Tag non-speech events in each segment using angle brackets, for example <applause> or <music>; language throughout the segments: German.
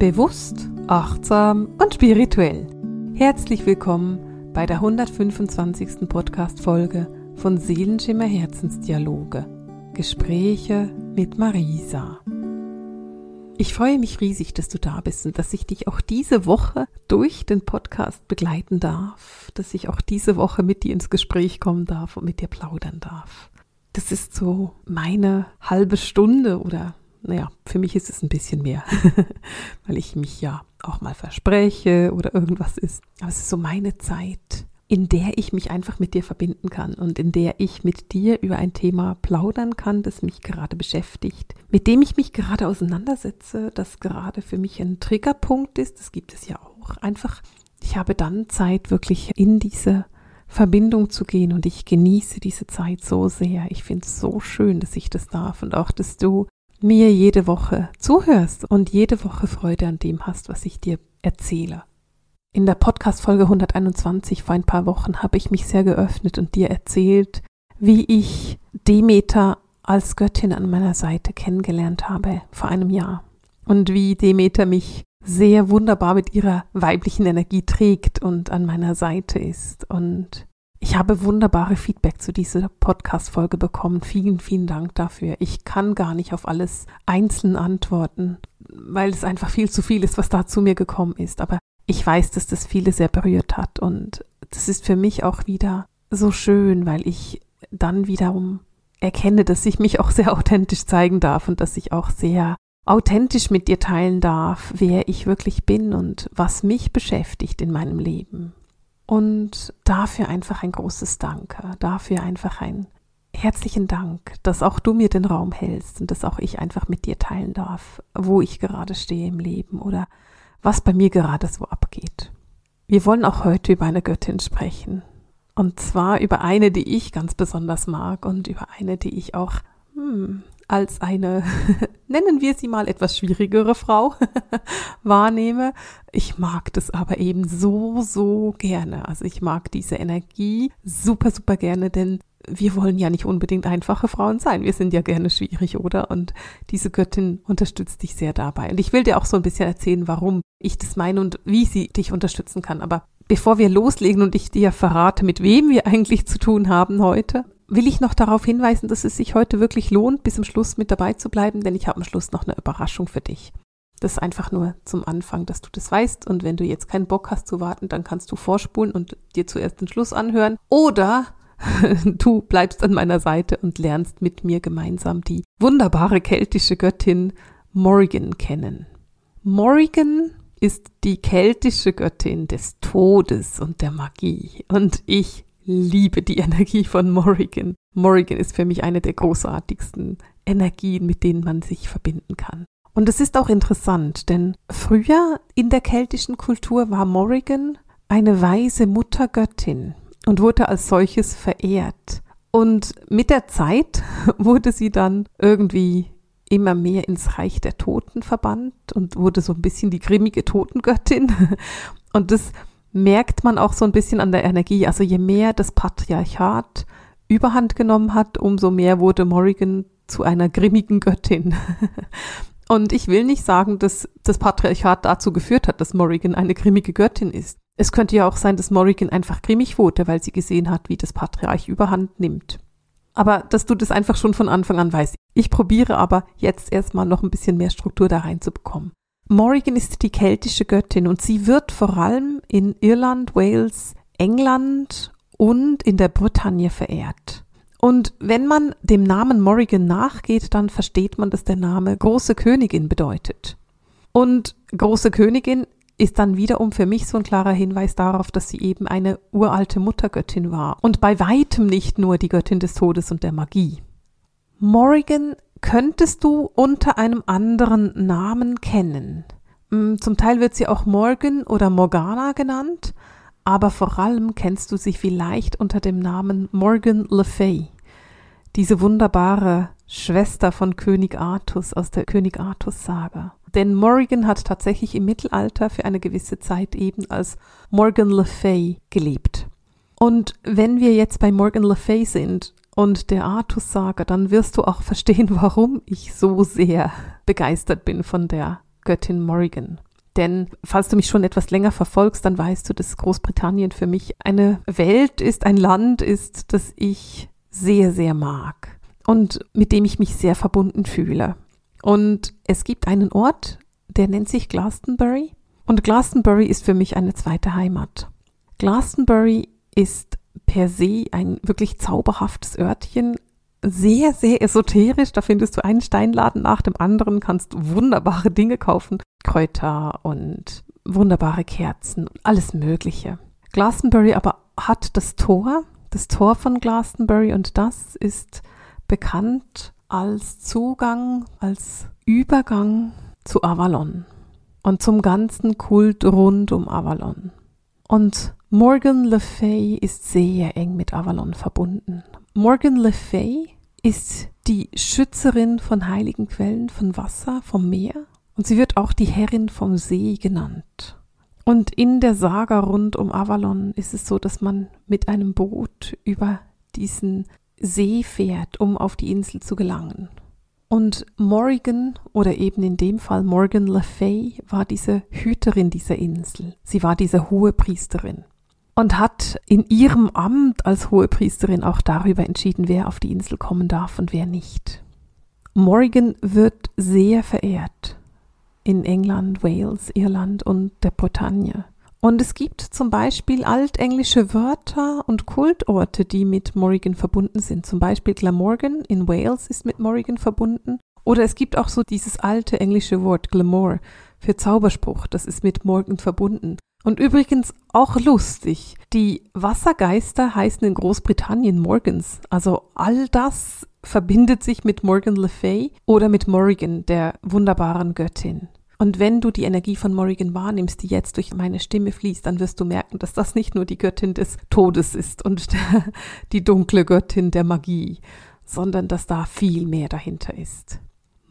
Bewusst, achtsam und spirituell. Herzlich willkommen bei der 125. Podcast-Folge von Seelenschimmer Herzensdialoge. Gespräche mit Marisa. Ich freue mich riesig, dass du da bist und dass ich dich auch diese Woche durch den Podcast begleiten darf, dass ich auch diese Woche mit dir ins Gespräch kommen darf und mit dir plaudern darf. Das ist so meine halbe Stunde oder naja, für mich ist es ein bisschen mehr, <laughs> weil ich mich ja auch mal verspreche oder irgendwas ist. Aber es ist so meine Zeit, in der ich mich einfach mit dir verbinden kann und in der ich mit dir über ein Thema plaudern kann, das mich gerade beschäftigt, mit dem ich mich gerade auseinandersetze, das gerade für mich ein Triggerpunkt ist. Das gibt es ja auch. Einfach, ich habe dann Zeit, wirklich in diese Verbindung zu gehen und ich genieße diese Zeit so sehr. Ich finde es so schön, dass ich das darf und auch, dass du mir jede Woche zuhörst und jede Woche Freude an dem hast, was ich dir erzähle. In der Podcast-Folge 121 vor ein paar Wochen habe ich mich sehr geöffnet und dir erzählt, wie ich Demeter als Göttin an meiner Seite kennengelernt habe vor einem Jahr und wie Demeter mich sehr wunderbar mit ihrer weiblichen Energie trägt und an meiner Seite ist und ich habe wunderbare Feedback zu dieser Podcast-Folge bekommen. Vielen, vielen Dank dafür. Ich kann gar nicht auf alles einzeln antworten, weil es einfach viel zu viel ist, was da zu mir gekommen ist. Aber ich weiß, dass das viele sehr berührt hat. Und das ist für mich auch wieder so schön, weil ich dann wiederum erkenne, dass ich mich auch sehr authentisch zeigen darf und dass ich auch sehr authentisch mit dir teilen darf, wer ich wirklich bin und was mich beschäftigt in meinem Leben. Und dafür einfach ein großes Danke, dafür einfach ein herzlichen Dank, dass auch du mir den Raum hältst und dass auch ich einfach mit dir teilen darf, wo ich gerade stehe im Leben oder was bei mir gerade so abgeht. Wir wollen auch heute über eine Göttin sprechen. Und zwar über eine, die ich ganz besonders mag und über eine, die ich auch hm, als eine, <laughs> nennen wir sie mal etwas schwierigere Frau <laughs> wahrnehme. Ich mag das aber eben so, so gerne. Also ich mag diese Energie super, super gerne, denn wir wollen ja nicht unbedingt einfache Frauen sein. Wir sind ja gerne schwierig, oder? Und diese Göttin unterstützt dich sehr dabei. Und ich will dir auch so ein bisschen erzählen, warum ich das meine und wie sie dich unterstützen kann. Aber bevor wir loslegen und ich dir verrate, mit wem wir eigentlich zu tun haben heute, will ich noch darauf hinweisen, dass es sich heute wirklich lohnt, bis zum Schluss mit dabei zu bleiben, denn ich habe am Schluss noch eine Überraschung für dich. Das ist einfach nur zum Anfang, dass du das weißt. Und wenn du jetzt keinen Bock hast zu warten, dann kannst du vorspulen und dir zuerst den Schluss anhören. Oder <laughs> du bleibst an meiner Seite und lernst mit mir gemeinsam die wunderbare keltische Göttin Morrigan kennen. Morrigan ist die keltische Göttin des Todes und der Magie. Und ich liebe die Energie von Morrigan. Morrigan ist für mich eine der großartigsten Energien, mit denen man sich verbinden kann. Und es ist auch interessant, denn früher in der keltischen Kultur war Morrigan eine weise Muttergöttin und wurde als solches verehrt. Und mit der Zeit <laughs> wurde sie dann irgendwie immer mehr ins Reich der Toten verbannt und wurde so ein bisschen die grimmige Totengöttin. <laughs> Und das merkt man auch so ein bisschen an der Energie. Also je mehr das Patriarchat überhand genommen hat, umso mehr wurde Morrigan zu einer grimmigen Göttin. <laughs> Und ich will nicht sagen, dass das Patriarchat dazu geführt hat, dass Morrigan eine grimmige Göttin ist. Es könnte ja auch sein, dass Morrigan einfach grimmig wurde, weil sie gesehen hat, wie das Patriarch überhand nimmt. Aber dass du das einfach schon von Anfang an weißt. Ich probiere aber jetzt erstmal noch ein bisschen mehr Struktur da reinzubekommen. Morrigan ist die keltische Göttin und sie wird vor allem in Irland, Wales, England und in der Bretagne verehrt. Und wenn man dem Namen Morrigan nachgeht, dann versteht man, dass der Name große Königin bedeutet. Und große Königin ist dann wiederum für mich so ein klarer Hinweis darauf, dass sie eben eine uralte Muttergöttin war und bei weitem nicht nur die Göttin des Todes und der Magie. Morrigan könntest du unter einem anderen Namen kennen. Mm, zum Teil wird sie auch Morgan oder Morgana genannt, aber vor allem kennst du sie vielleicht unter dem Namen Morgan Le Fay, diese wunderbare Schwester von König Artus aus der König Artus Saga. Denn Morrigan hat tatsächlich im Mittelalter für eine gewisse Zeit eben als Morgan Le Fay gelebt. Und wenn wir jetzt bei Morgan Le Fay sind und der Artus-Saga, dann wirst du auch verstehen, <laughs> warum ich so sehr begeistert bin von der Göttin Morrigan. Denn falls du mich schon etwas länger verfolgst, dann weißt du, dass Großbritannien für mich eine Welt ist, ein Land ist, das ich sehr, sehr mag und mit dem ich mich sehr verbunden fühle. Und es gibt einen Ort, der nennt sich Glastonbury. Und Glastonbury ist für mich eine zweite Heimat. Glastonbury ist per se ein wirklich zauberhaftes Örtchen, sehr, sehr esoterisch. Da findest du einen Steinladen nach dem anderen, kannst wunderbare Dinge kaufen. Kräuter und wunderbare Kerzen, alles Mögliche. Glastonbury aber hat das Tor, das Tor von Glastonbury und das ist bekannt als Zugang, als Übergang zu Avalon und zum ganzen Kult rund um Avalon. Und Morgan Le Fay ist sehr eng mit Avalon verbunden. Morgan Le Fay ist die Schützerin von heiligen Quellen, von Wasser, vom Meer und sie wird auch die Herrin vom See genannt. Und in der Saga rund um Avalon ist es so, dass man mit einem Boot über diesen See fährt, um auf die Insel zu gelangen. Und Morrigan oder eben in dem Fall Morgan Le Fay war diese Hüterin dieser Insel. Sie war diese hohe Priesterin und hat in ihrem Amt als hohe Priesterin auch darüber entschieden, wer auf die Insel kommen darf und wer nicht. Morrigan wird sehr verehrt in England, Wales, Irland und der Bretagne. Und es gibt zum Beispiel altenglische Wörter und Kultorte, die mit Morrigan verbunden sind. Zum Beispiel Glamorgan in Wales ist mit Morrigan verbunden. Oder es gibt auch so dieses alte englische Wort Glamour für Zauberspruch. Das ist mit Morgan verbunden. Und übrigens auch lustig. Die Wassergeister heißen in Großbritannien Morgans. Also all das verbindet sich mit Morgan Le Fay oder mit Morrigan, der wunderbaren Göttin. Und wenn du die Energie von Morrigan wahrnimmst, die jetzt durch meine Stimme fließt, dann wirst du merken, dass das nicht nur die Göttin des Todes ist und <laughs> die dunkle Göttin der Magie, sondern dass da viel mehr dahinter ist.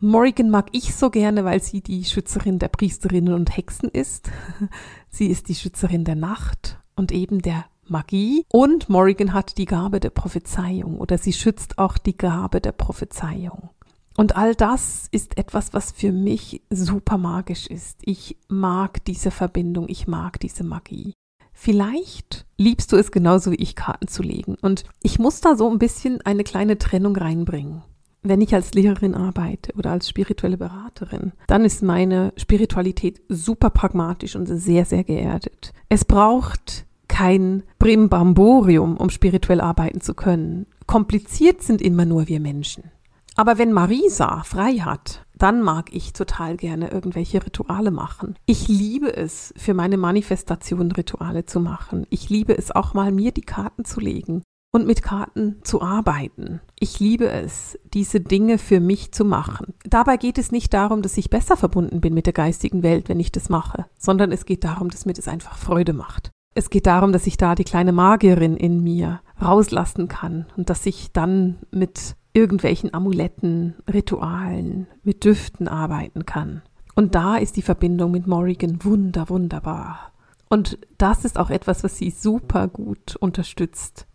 Morrigan mag ich so gerne, weil sie die Schützerin der Priesterinnen und Hexen ist. <laughs> Sie ist die Schützerin der Nacht und eben der Magie. Und Morrigan hat die Gabe der Prophezeiung oder sie schützt auch die Gabe der Prophezeiung. Und all das ist etwas, was für mich super magisch ist. Ich mag diese Verbindung, ich mag diese Magie. Vielleicht liebst du es genauso wie ich, Karten zu legen. Und ich muss da so ein bisschen eine kleine Trennung reinbringen. Wenn ich als Lehrerin arbeite oder als spirituelle Beraterin, dann ist meine Spiritualität super pragmatisch und sehr, sehr geerdet. Es braucht kein Brimbamborium, um spirituell arbeiten zu können. Kompliziert sind immer nur wir Menschen. Aber wenn Marisa frei hat, dann mag ich total gerne irgendwelche Rituale machen. Ich liebe es, für meine Manifestation Rituale zu machen. Ich liebe es auch mal, mir die Karten zu legen und mit Karten zu arbeiten. Ich liebe es, diese Dinge für mich zu machen. Dabei geht es nicht darum, dass ich besser verbunden bin mit der geistigen Welt, wenn ich das mache, sondern es geht darum, dass mir das einfach Freude macht. Es geht darum, dass ich da die kleine Magierin in mir rauslassen kann und dass ich dann mit irgendwelchen Amuletten, Ritualen, mit Düften arbeiten kann. Und da ist die Verbindung mit Morrigan wunder, wunderbar. Und das ist auch etwas, was sie super gut unterstützt.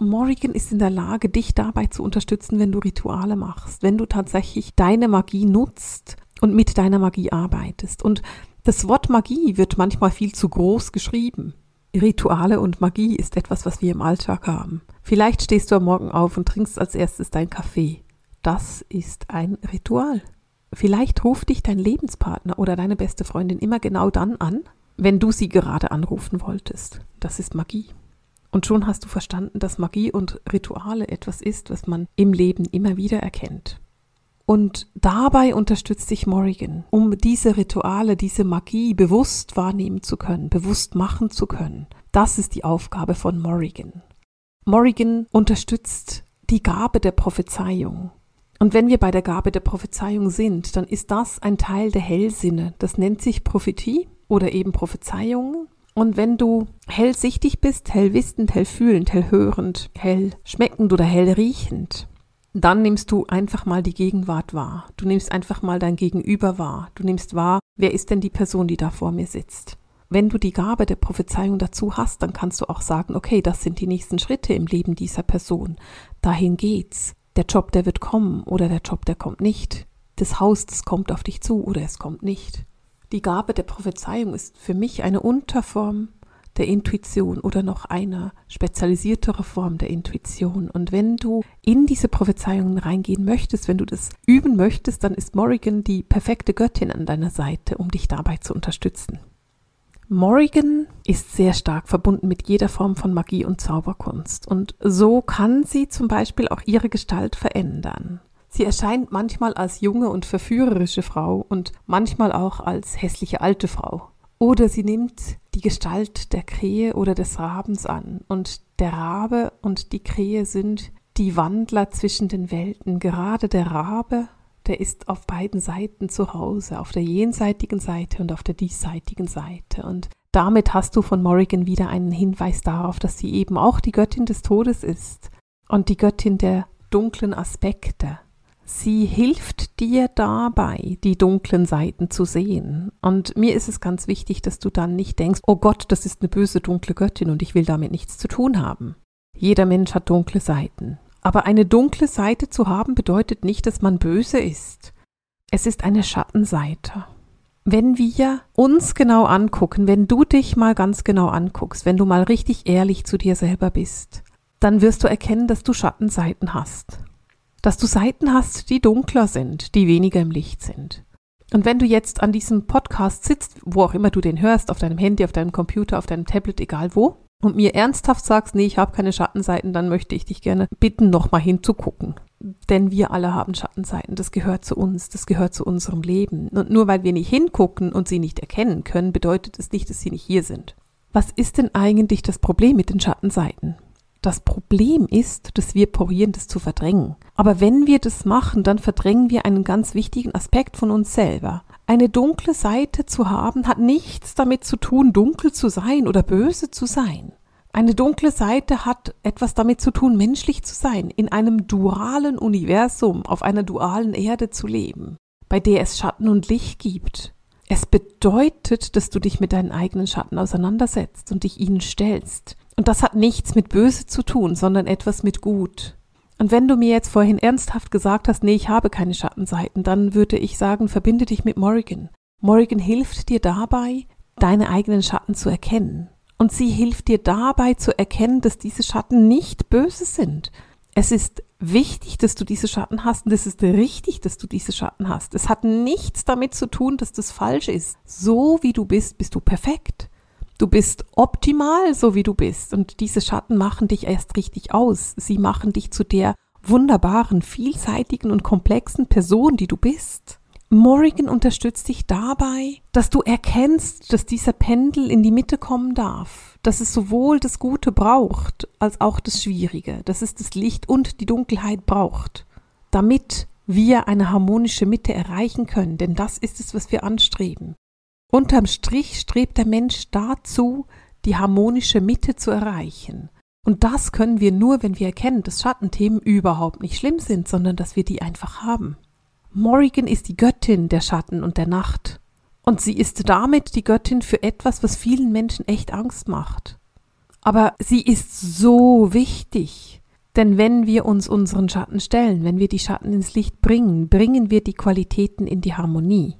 Morrigan ist in der Lage, dich dabei zu unterstützen, wenn du Rituale machst, wenn du tatsächlich deine Magie nutzt und mit deiner Magie arbeitest. Und das Wort Magie wird manchmal viel zu groß geschrieben. Rituale und Magie ist etwas, was wir im Alltag haben. Vielleicht stehst du am Morgen auf und trinkst als erstes dein Kaffee. Das ist ein Ritual. Vielleicht ruft dich dein Lebenspartner oder deine beste Freundin immer genau dann an, wenn du sie gerade anrufen wolltest. Das ist Magie. Und schon hast du verstanden, dass Magie und Rituale etwas ist, was man im Leben immer wieder erkennt. Und dabei unterstützt dich Morrigan, um diese Rituale, diese Magie bewusst wahrnehmen zu können, bewusst machen zu können. Das ist die Aufgabe von Morrigan. Morrigan unterstützt die Gabe der Prophezeiung. Und wenn wir bei der Gabe der Prophezeiung sind, dann ist das ein Teil der Hellsinne. Das nennt sich Prophetie oder eben Prophezeiung. Und wenn du hellsichtig bist, hellwissend, hellfühlend, hellhörend, hell schmeckend oder hell riechend, dann nimmst du einfach mal die Gegenwart wahr. Du nimmst einfach mal dein Gegenüber wahr. Du nimmst wahr, wer ist denn die Person, die da vor mir sitzt. Wenn du die Gabe der Prophezeiung dazu hast, dann kannst du auch sagen, okay, das sind die nächsten Schritte im Leben dieser Person. Dahin geht's. Der Job, der wird kommen oder der Job, der kommt nicht. Das Haus, das kommt auf dich zu oder es kommt nicht. Die Gabe der Prophezeiung ist für mich eine Unterform der Intuition oder noch eine spezialisiertere Form der Intuition. Und wenn du in diese Prophezeiungen reingehen möchtest, wenn du das üben möchtest, dann ist Morrigan die perfekte Göttin an deiner Seite, um dich dabei zu unterstützen. Morrigan ist sehr stark verbunden mit jeder Form von Magie und Zauberkunst und so kann sie zum Beispiel auch ihre Gestalt verändern. Sie erscheint manchmal als junge und verführerische Frau und manchmal auch als hässliche alte Frau. Oder sie nimmt die Gestalt der Krähe oder des Rabens an. Und der Rabe und die Krähe sind die Wandler zwischen den Welten. Gerade der Rabe, der ist auf beiden Seiten zu Hause, auf der jenseitigen Seite und auf der diesseitigen Seite. Und damit hast du von Morrigan wieder einen Hinweis darauf, dass sie eben auch die Göttin des Todes ist und die Göttin der dunklen Aspekte. Sie hilft dir dabei, die dunklen Seiten zu sehen. Und mir ist es ganz wichtig, dass du dann nicht denkst, oh Gott, das ist eine böse dunkle Göttin und ich will damit nichts zu tun haben. Jeder Mensch hat dunkle Seiten. Aber eine dunkle Seite zu haben bedeutet nicht, dass man böse ist. Es ist eine Schattenseite. Wenn wir uns genau angucken, wenn du dich mal ganz genau anguckst, wenn du mal richtig ehrlich zu dir selber bist, dann wirst du erkennen, dass du Schattenseiten hast dass du Seiten hast, die dunkler sind, die weniger im Licht sind. Und wenn du jetzt an diesem Podcast sitzt, wo auch immer du den hörst, auf deinem Handy, auf deinem Computer, auf deinem Tablet, egal wo, und mir ernsthaft sagst, nee, ich habe keine Schattenseiten, dann möchte ich dich gerne bitten, nochmal hinzugucken. Denn wir alle haben Schattenseiten, das gehört zu uns, das gehört zu unserem Leben. Und nur weil wir nicht hingucken und sie nicht erkennen können, bedeutet es nicht, dass sie nicht hier sind. Was ist denn eigentlich das Problem mit den Schattenseiten? Das Problem ist, dass wir probieren, das zu verdrängen. Aber wenn wir das machen, dann verdrängen wir einen ganz wichtigen Aspekt von uns selber. Eine dunkle Seite zu haben, hat nichts damit zu tun, dunkel zu sein oder böse zu sein. Eine dunkle Seite hat etwas damit zu tun, menschlich zu sein, in einem dualen Universum, auf einer dualen Erde zu leben, bei der es Schatten und Licht gibt. Es bedeutet, dass du dich mit deinen eigenen Schatten auseinandersetzt und dich ihnen stellst. Und das hat nichts mit böse zu tun, sondern etwas mit gut. Und wenn du mir jetzt vorhin ernsthaft gesagt hast, nee, ich habe keine Schattenseiten, dann würde ich sagen, verbinde dich mit Morrigan. Morrigan hilft dir dabei, deine eigenen Schatten zu erkennen. Und sie hilft dir dabei zu erkennen, dass diese Schatten nicht böse sind. Es ist wichtig, dass du diese Schatten hast und es ist richtig, dass du diese Schatten hast. Es hat nichts damit zu tun, dass das falsch ist. So wie du bist, bist du perfekt. Du bist optimal, so wie du bist. Und diese Schatten machen dich erst richtig aus. Sie machen dich zu der wunderbaren, vielseitigen und komplexen Person, die du bist. Morrigan unterstützt dich dabei, dass du erkennst, dass dieser Pendel in die Mitte kommen darf, dass es sowohl das Gute braucht als auch das Schwierige, dass es das Licht und die Dunkelheit braucht, damit wir eine harmonische Mitte erreichen können, denn das ist es, was wir anstreben. Unterm Strich strebt der Mensch dazu, die harmonische Mitte zu erreichen. Und das können wir nur, wenn wir erkennen, dass Schattenthemen überhaupt nicht schlimm sind, sondern dass wir die einfach haben. Morrigan ist die Göttin der Schatten und der Nacht. Und sie ist damit die Göttin für etwas, was vielen Menschen echt Angst macht. Aber sie ist so wichtig. Denn wenn wir uns unseren Schatten stellen, wenn wir die Schatten ins Licht bringen, bringen wir die Qualitäten in die Harmonie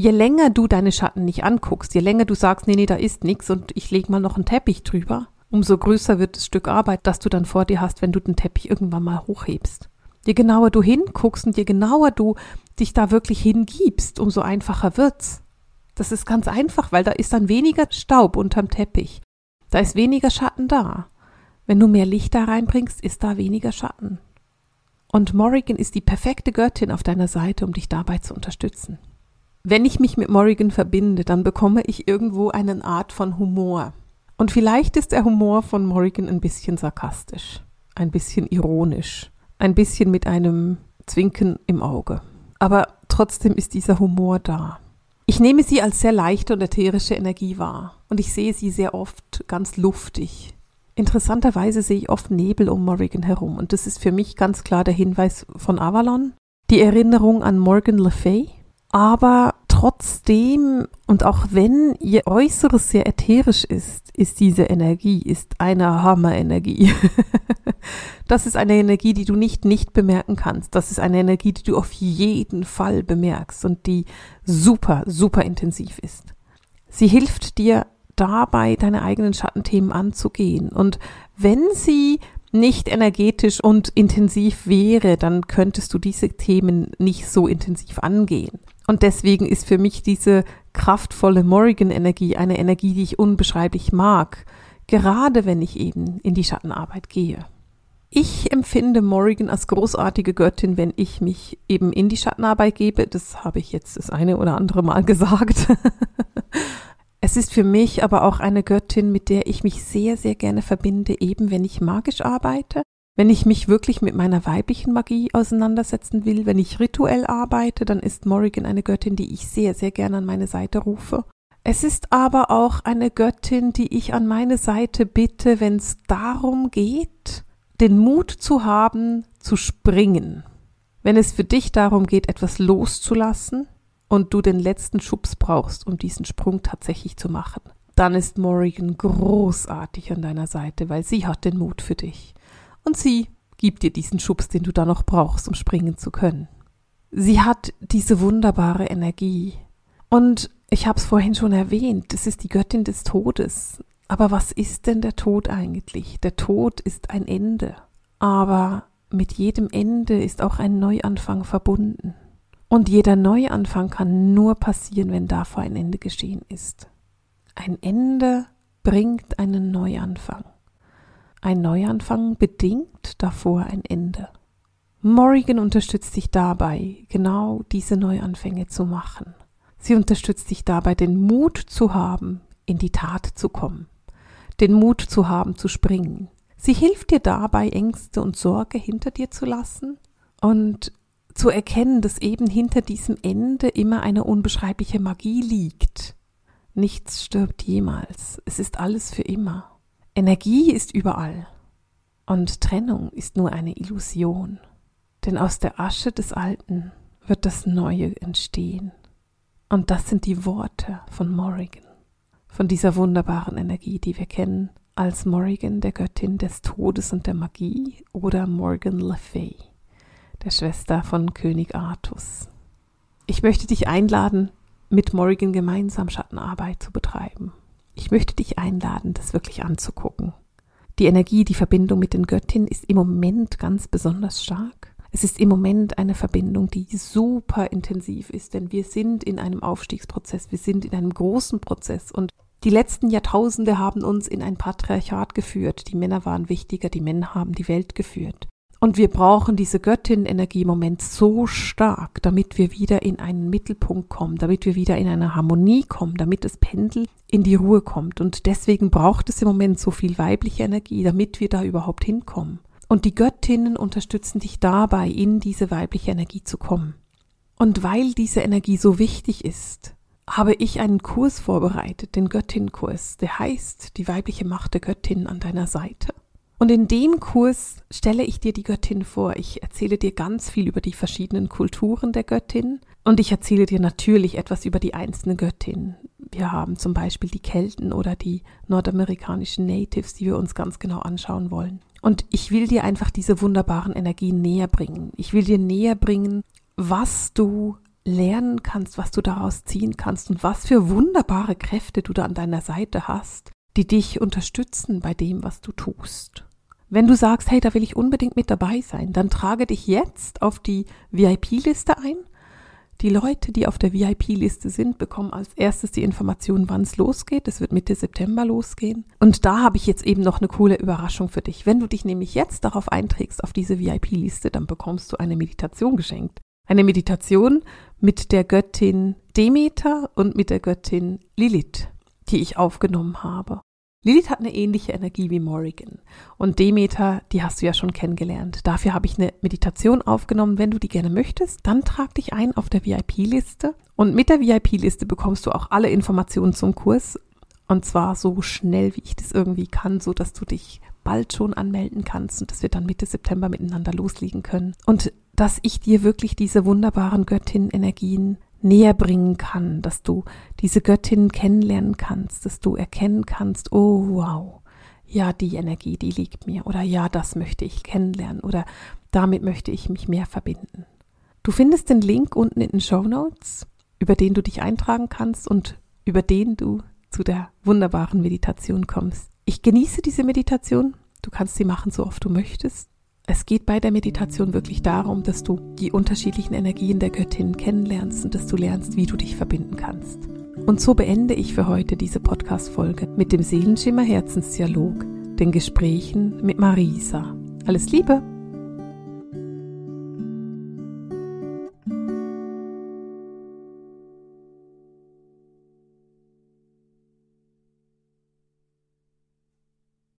je länger du deine Schatten nicht anguckst, je länger du sagst, nee, nee, da ist nichts und ich lege mal noch einen Teppich drüber, umso größer wird das Stück Arbeit, das du dann vor dir hast, wenn du den Teppich irgendwann mal hochhebst. Je genauer du hinguckst und je genauer du dich da wirklich hingibst, umso einfacher wird's. Das ist ganz einfach, weil da ist dann weniger Staub unterm Teppich. Da ist weniger Schatten da. Wenn du mehr Licht da reinbringst, ist da weniger Schatten. Und Morrigan ist die perfekte Göttin auf deiner Seite, um dich dabei zu unterstützen. Wenn ich mich mit Morrigan verbinde, dann bekomme ich irgendwo eine Art von Humor. Und vielleicht ist der Humor von Morrigan ein bisschen sarkastisch, ein bisschen ironisch, ein bisschen mit einem Zwinken im Auge. Aber trotzdem ist dieser Humor da. Ich nehme sie als sehr leichte und ätherische Energie wahr und ich sehe sie sehr oft ganz luftig. Interessanterweise sehe ich oft Nebel um Morrigan herum und das ist für mich ganz klar der Hinweis von Avalon, die Erinnerung an Morgan Le Fay, aber trotzdem und auch wenn ihr Äußeres sehr ätherisch ist, ist diese Energie, ist eine Hammer-Energie. <laughs> das ist eine Energie, die du nicht nicht bemerken kannst. Das ist eine Energie, die du auf jeden Fall bemerkst und die super, super intensiv ist. Sie hilft dir dabei, deine eigenen Schattenthemen anzugehen. Und wenn sie nicht energetisch und intensiv wäre, dann könntest du diese Themen nicht so intensiv angehen. Und deswegen ist für mich diese kraftvolle Morrigan-Energie eine Energie, die ich unbeschreiblich mag, gerade wenn ich eben in die Schattenarbeit gehe. Ich empfinde Morrigan als großartige Göttin, wenn ich mich eben in die Schattenarbeit gebe. Das habe ich jetzt das eine oder andere Mal <laughs> gesagt. Es ist für mich aber auch eine Göttin, mit der ich mich sehr, sehr gerne verbinde, eben wenn ich magisch arbeite, wenn ich mich wirklich mit meiner weiblichen Magie auseinandersetzen will, wenn ich rituell arbeite, dann ist Morrigan eine Göttin, die ich sehr, sehr gerne an meine Seite rufe. Es ist aber auch eine Göttin, die ich an meine Seite bitte, wenn es darum geht, den Mut zu haben, zu springen. Wenn es für dich darum geht, etwas loszulassen, und du den letzten Schubs brauchst, um diesen Sprung tatsächlich zu machen, dann ist Morrigan großartig an deiner Seite, weil sie hat den Mut für dich. Und sie gibt dir diesen Schubs, den du da noch brauchst, um springen zu können. Sie hat diese wunderbare Energie. Und ich habe es vorhin schon erwähnt, es ist die Göttin des Todes. Aber was ist denn der Tod eigentlich? Der Tod ist ein Ende. Aber mit jedem Ende ist auch ein Neuanfang verbunden. Und jeder Neuanfang kann nur passieren, wenn davor ein Ende geschehen ist. Ein Ende bringt einen Neuanfang. Ein Neuanfang bedingt davor ein Ende. Morrigan unterstützt dich dabei, genau diese Neuanfänge zu machen. Sie unterstützt dich dabei, den Mut zu haben, in die Tat zu kommen, den Mut zu haben, zu springen. Sie hilft dir dabei, Ängste und Sorge hinter dir zu lassen und zu erkennen, dass eben hinter diesem Ende immer eine unbeschreibliche Magie liegt. Nichts stirbt jemals, es ist alles für immer. Energie ist überall und Trennung ist nur eine Illusion, denn aus der Asche des Alten wird das Neue entstehen. Und das sind die Worte von Morrigan, von dieser wunderbaren Energie, die wir kennen als Morrigan, der Göttin des Todes und der Magie oder Morgan Le Fay der Schwester von König Artus. Ich möchte dich einladen, mit Morrigan gemeinsam Schattenarbeit zu betreiben. Ich möchte dich einladen, das wirklich anzugucken. Die Energie, die Verbindung mit den Göttinnen ist im Moment ganz besonders stark. Es ist im Moment eine Verbindung, die super intensiv ist, denn wir sind in einem Aufstiegsprozess, wir sind in einem großen Prozess und die letzten Jahrtausende haben uns in ein Patriarchat geführt. Die Männer waren wichtiger, die Männer haben die Welt geführt. Und wir brauchen diese Göttin-Energie im Moment so stark, damit wir wieder in einen Mittelpunkt kommen, damit wir wieder in eine Harmonie kommen, damit das Pendel in die Ruhe kommt. Und deswegen braucht es im Moment so viel weibliche Energie, damit wir da überhaupt hinkommen. Und die Göttinnen unterstützen dich dabei, in diese weibliche Energie zu kommen. Und weil diese Energie so wichtig ist, habe ich einen Kurs vorbereitet, den Göttinnenkurs, der heißt die weibliche Macht der Göttin an deiner Seite. Und in dem Kurs stelle ich dir die Göttin vor. Ich erzähle dir ganz viel über die verschiedenen Kulturen der Göttin und ich erzähle dir natürlich etwas über die einzelne Göttin. Wir haben zum Beispiel die Kelten oder die nordamerikanischen Natives, die wir uns ganz genau anschauen wollen. Und ich will dir einfach diese wunderbaren Energien näher bringen. Ich will dir näher bringen, was du lernen kannst, was du daraus ziehen kannst und was für wunderbare Kräfte du da an deiner Seite hast, die dich unterstützen bei dem, was du tust. Wenn du sagst, hey, da will ich unbedingt mit dabei sein, dann trage dich jetzt auf die VIP-Liste ein. Die Leute, die auf der VIP-Liste sind, bekommen als erstes die Information, wann es losgeht. Es wird Mitte September losgehen. Und da habe ich jetzt eben noch eine coole Überraschung für dich. Wenn du dich nämlich jetzt darauf einträgst, auf diese VIP-Liste, dann bekommst du eine Meditation geschenkt. Eine Meditation mit der Göttin Demeter und mit der Göttin Lilith, die ich aufgenommen habe. Lilith hat eine ähnliche Energie wie Morrigan. Und Demeter, die hast du ja schon kennengelernt. Dafür habe ich eine Meditation aufgenommen. Wenn du die gerne möchtest, dann trag dich ein auf der VIP-Liste. Und mit der VIP-Liste bekommst du auch alle Informationen zum Kurs. Und zwar so schnell, wie ich das irgendwie kann, so dass du dich bald schon anmelden kannst und dass wir dann Mitte September miteinander loslegen können. Und dass ich dir wirklich diese wunderbaren Göttinnen-Energien näher bringen kann, dass du diese Göttin kennenlernen kannst, dass du erkennen kannst, oh wow, ja, die Energie, die liegt mir oder ja, das möchte ich kennenlernen oder damit möchte ich mich mehr verbinden. Du findest den Link unten in den Show Notes, über den du dich eintragen kannst und über den du zu der wunderbaren Meditation kommst. Ich genieße diese Meditation. Du kannst sie machen, so oft du möchtest. Es geht bei der Meditation wirklich darum, dass du die unterschiedlichen Energien der Göttin kennenlernst und dass du lernst, wie du dich verbinden kannst. Und so beende ich für heute diese Podcast-Folge mit dem Seelenschimmer Herzensdialog, den Gesprächen mit Marisa. Alles Liebe!